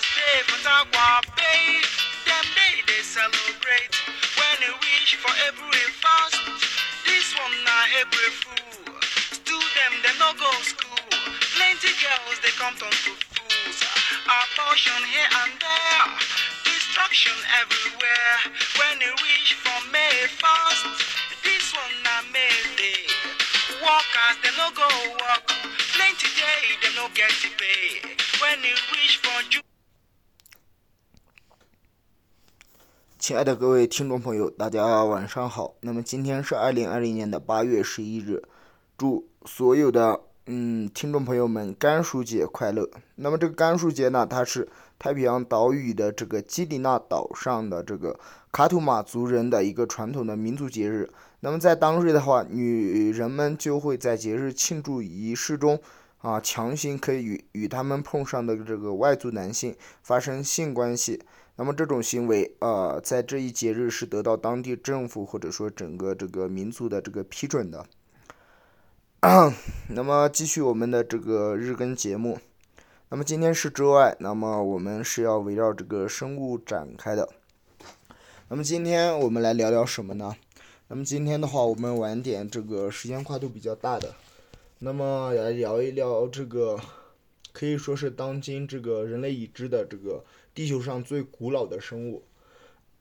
Day for Tagua Bay. Them day they celebrate when they wish for every fast. This one na every Fool. Student them they no go school. Plenty girls they come turn to fools. Abortion here and there. Destruction everywhere. When they wish for May fast. This one na May Day. Workers they no go work. Plenty day they no get to pay. When they wish for June. 亲爱的各位听众朋友，大家晚上好。那么今天是二零二零年的八月十一日，祝所有的嗯听众朋友们甘薯节快乐。那么这个甘薯节呢，它是太平洋岛屿的这个基里纳岛上的这个卡图马族人的一个传统的民族节日。那么在当日的话，女人们就会在节日庆祝仪式中啊，强行可以与与他们碰上的这个外族男性发生性关系。那么这种行为，呃，在这一节日是得到当地政府或者说整个这个民族的这个批准的。那么继续我们的这个日更节目。那么今天是周二，那么我们是要围绕这个生物展开的。那么今天我们来聊聊什么呢？那么今天的话，我们玩点这个时间跨度比较大的。那么来聊一聊这个，可以说是当今这个人类已知的这个。地球上最古老的生物，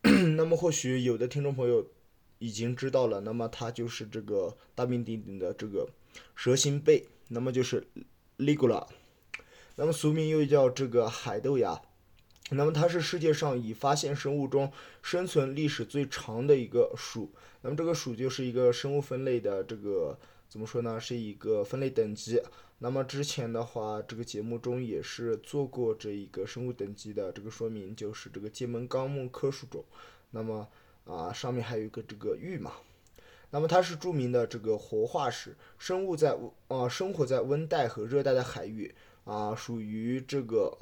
那么或许有的听众朋友已经知道了，那么它就是这个大名鼎鼎的这个蛇形贝，那么就是 Ligula，那么俗名又叫这个海豆芽，那么它是世界上已发现生物中生存历史最长的一个属，那么这个属就是一个生物分类的这个怎么说呢，是一个分类等级。那么之前的话，这个节目中也是做过这一个生物等级的这个说明，就是这个界门纲目科属种。那么啊，上面还有一个这个玉嘛。那么它是著名的这个活化石生物，在啊生活在温带和热带的海域啊，属于这个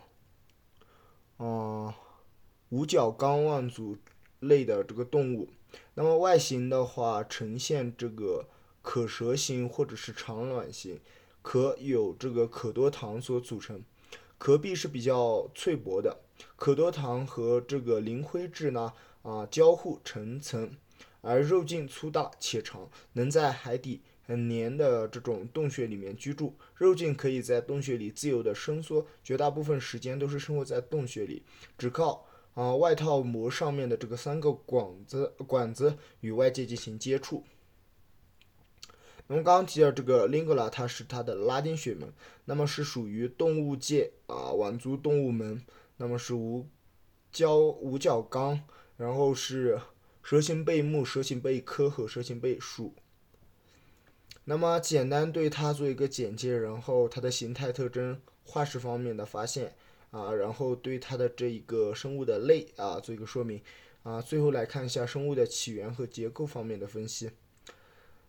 啊五角纲腕足类的这个动物。那么外形的话，呈现这个可蛇形或者是长卵形。壳有这个可多糖所组成，壳壁是比较脆薄的。可多糖和这个磷灰质呢啊交互成层，而肉茎粗大且长，能在海底很黏的这种洞穴里面居住。肉茎可以在洞穴里自由的伸缩，绝大部分时间都是生活在洞穴里，只靠啊外套膜上面的这个三个管子管子与外界进行接触。那么刚刚提到这个 Lingula，它是它的拉丁学名，那么是属于动物界啊腕足动物门，那么是无角五角纲，然后是蛇形贝目、蛇形贝科和蛇形贝属。那么简单对它做一个简介，然后它的形态特征、化石方面的发现啊，然后对它的这一个生物的类啊做一个说明啊，最后来看一下生物的起源和结构方面的分析。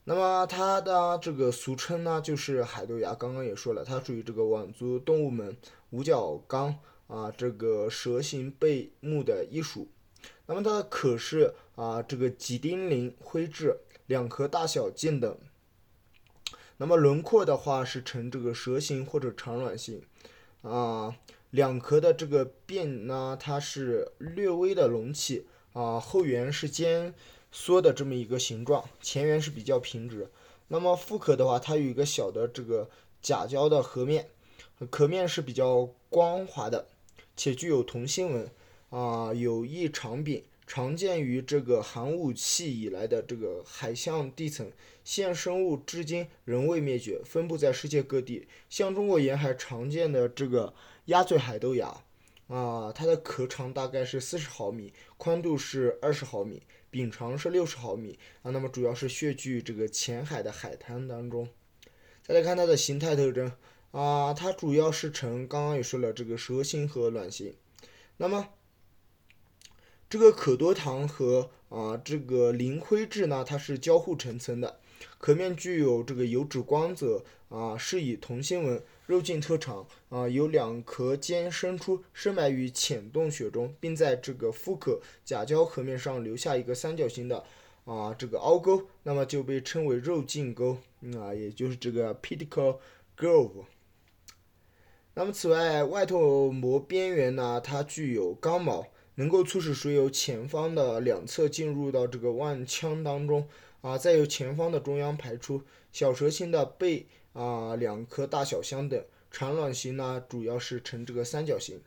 那么它的这个俗称呢，就是海豆芽。刚刚也说了，它属于这个腕足动物门五角纲啊，这个蛇形贝目的一属。那么它的壳是啊，这个几丁磷灰质，两壳大小径等。那么轮廓的话是呈这个蛇形或者长卵形啊，两壳的这个边呢，它是略微的隆起啊，后缘是尖。缩的这么一个形状，前缘是比较平直。那么腹壳的话，它有一个小的这个甲胶的壳面，壳面是比较光滑的，且具有同心纹啊，有翼长柄，常见于这个寒武纪以来的这个海象地层。现生物至今仍未灭绝，分布在世界各地。像中国沿海常见的这个鸭嘴海豆芽啊，它的壳长大概是四十毫米，宽度是二十毫米。柄长是六十毫米啊，那么主要是穴居这个浅海的海滩当中。再来看它的形态特征啊，它主要是呈刚刚也说了这个蛇形和卵形。那么这个可多糖和啊这个磷灰质呢，它是交互成层的，壳面具有这个油脂光泽啊，是以同心纹。肉茎特长啊，有两壳尖伸出，深埋于浅洞穴中，并在这个腹壳甲胶壳面上留下一个三角形的啊这个凹沟，那么就被称为肉茎沟啊，也就是这个 piticlegrove。那么此外，外透膜边缘呢，它具有刚毛，能够促使水由前方的两侧进入到这个腕腔当中啊，再由前方的中央排出。小蛇形的背啊，两颗大小相等。产卵型呢，主要是呈这个三角形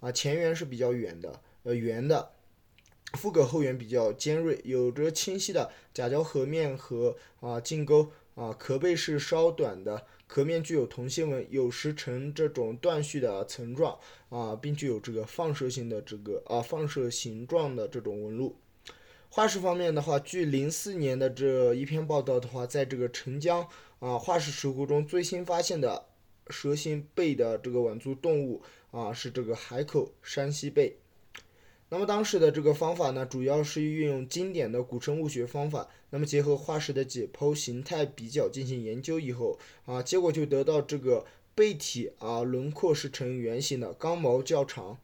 啊，前缘是比较圆的，呃，圆的。腹膈后缘比较尖锐，有着清晰的甲胶颌面和啊颈沟啊，壳背是稍短的，壳面具有铜线纹，有时呈这种断续的层状啊，并具有这个放射性的这个啊放射形状的这种纹路。化石方面的话，据零四年的这一篇报道的话，在这个澄江啊化石石窟中最新发现的蛇形背的这个腕足动物啊是这个海口山西贝。那么当时的这个方法呢，主要是运用经典的古生物学方法，那么结合化石的解剖、形态比较进行研究以后，啊，结果就得到这个背体啊轮廓是呈圆形的，刚毛较长，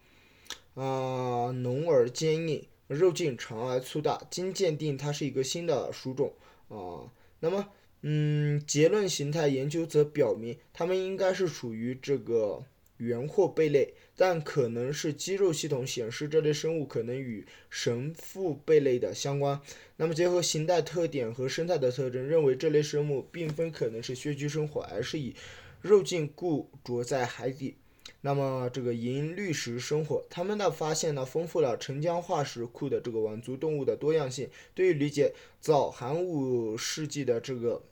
啊浓而坚硬，肉径长而粗大。经鉴定，它是一个新的属种啊。那么，嗯，结论形态研究则表明，它们应该是属于这个。原货贝类，但可能是肌肉系统显示这类生物可能与神父贝类的相关。那么结合形态特点和生态的特征，认为这类生物并非可能是穴居生活，而是以肉茎固着在海底。那么这个银绿石生活，他们的发现呢，丰富了澄江化石库的这个晚足动物的多样性，对于理解早寒武世纪的这个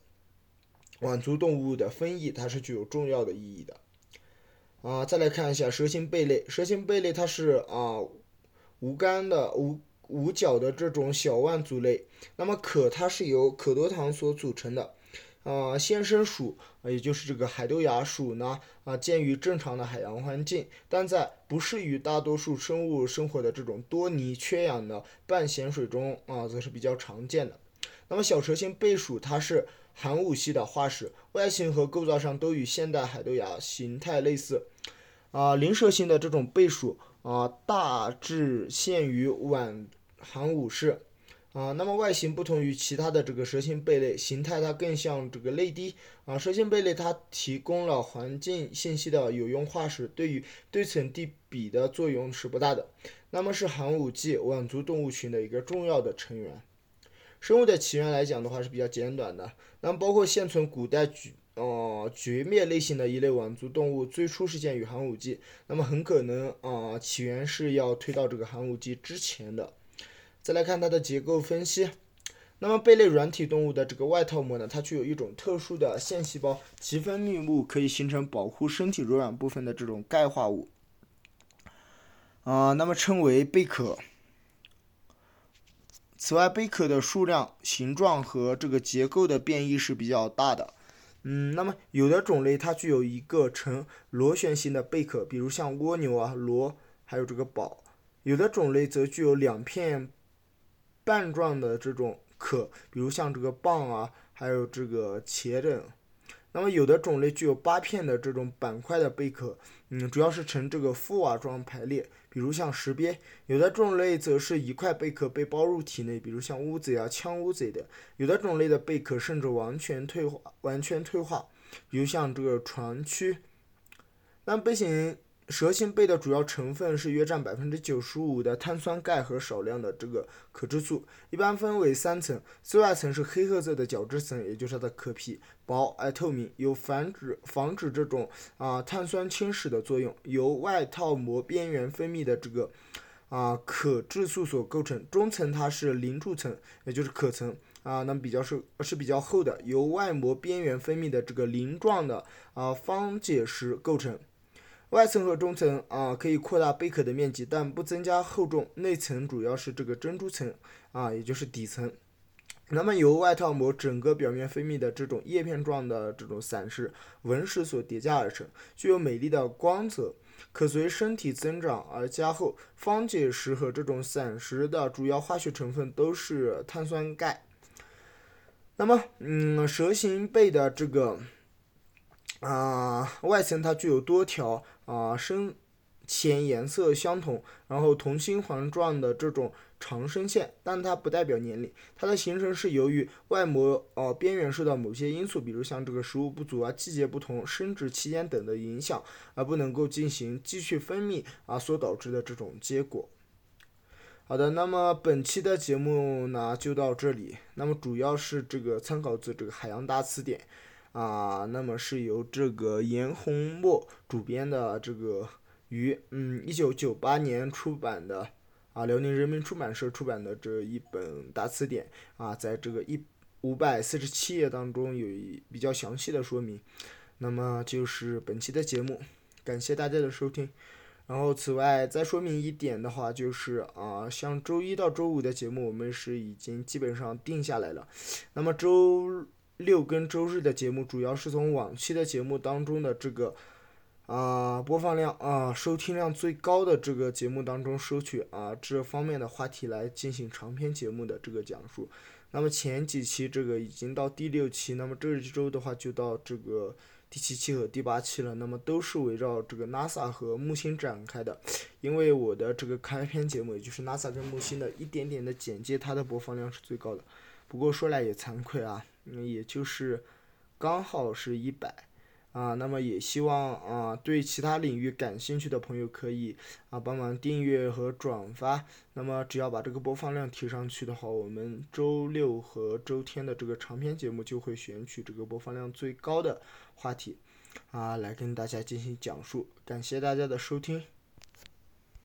晚足动物的分异，它是具有重要的意义的。啊，再来看一下蛇形贝类。蛇形贝类它是啊无肝的无无角的这种小腕足类。那么壳它是由可多糖所组成的。啊，先生属，也就是这个海豆芽属呢啊，见于正常的海洋环境，但在不适于大多数生物生活的这种多泥缺氧的半咸水中啊，则是比较常见的。那么小蛇形贝属它是。寒武系的化石，外形和构造上都与现代海豆芽形态类似。啊，鳞蛇形的这种贝属啊，大致限于晚寒武世。啊，那么外形不同于其他的这个蛇形贝类，形态它更像这个泪滴。啊，蛇形贝类它提供了环境信息的有用化石，对于对层地比的作用是不大的。那么是寒武纪晚足动物群的一个重要的成员。生物的起源来讲的话是比较简短的，那么包括现存古代举呃绝灭类型的一类腕足动物，最初是见于寒武纪，那么很可能啊起源是要推到这个寒武纪之前的。再来看它的结构分析，那么贝类软体动物的这个外套膜呢，它具有一种特殊的腺细胞，其分泌物可以形成保护身体柔软部分的这种钙化物，啊，那么称为贝壳。此外，贝壳的数量、形状和这个结构的变异是比较大的。嗯，那么有的种类它具有一个呈螺旋形的贝壳，比如像蜗牛啊、螺，还有这个宝；有的种类则具有两片瓣状的这种壳，比如像这个蚌啊，还有这个茄子。那么有的种类具有八片的这种板块的贝壳，嗯，主要是呈这个覆瓦状排列。比如像石鳖，有的种类则是一块贝壳被包入体内，比如像乌贼啊、枪乌贼的。有的种类的贝壳甚至完全退化，完全退化，比如像这个船蛆。那贝型。蛇形贝的主要成分是约占百分之九十五的碳酸钙和少量的这个可质素，一般分为三层，最外层是黑褐色的角质层，也就是它的壳皮，薄而透明，有防止防止这种啊碳酸侵蚀的作用，由外套膜边缘分泌的这个啊可质素所构成。中层它是鳞柱层，也就是壳层啊，那么比较是是比较厚的，由外膜边缘分泌的这个鳞状的啊方解石构成。外层和中层啊，可以扩大贝壳的面积，但不增加厚重。内层主要是这个珍珠层啊，也就是底层。那么由外套膜整个表面分泌的这种叶片状的这种散石纹石所叠加而成，具有美丽的光泽，可随身体增长而加厚。方解石和这种散石的主要化学成分都是碳酸钙。那么，嗯，蛇形贝的这个啊外层它具有多条。啊，深浅颜色相同，然后同心环状的这种长生线，但它不代表年龄，它的形成是由于外膜呃边缘受到某些因素，比如像这个食物不足啊、季节不同、生殖期间等的影响，而不能够进行继续分泌啊所导致的这种结果。好的，那么本期的节目呢就到这里。那么主要是这个参考自这个海洋大词典啊，那么是由这个严洪墨主编的这个于嗯一九九八年出版的啊辽宁人民出版社出版的这一本大词典啊，在这个一五百四十七页当中有一比较详细的说明。那么就是本期的节目，感谢大家的收听。然后，此外再说明一点的话，就是啊，像周一到周五的节目，我们是已经基本上定下来了。那么周六跟周日的节目，主要是从往期的节目当中的这个啊播放量啊收听量最高的这个节目当中收取啊这方面的话题来进行长篇节目的这个讲述。那么前几期这个已经到第六期，那么这一周的话就到这个。第七期和第八期了，那么都是围绕这个 NASA 和木星展开的。因为我的这个开篇节目，也就是 NASA 跟木星的一点点的简介，它的播放量是最高的。不过说来也惭愧啊，嗯，也就是刚好是一百。啊，那么也希望啊，对其他领域感兴趣的朋友可以啊帮忙订阅和转发。那么只要把这个播放量提上去的话，我们周六和周天的这个长篇节目就会选取这个播放量最高的话题啊来跟大家进行讲述。感谢大家的收听。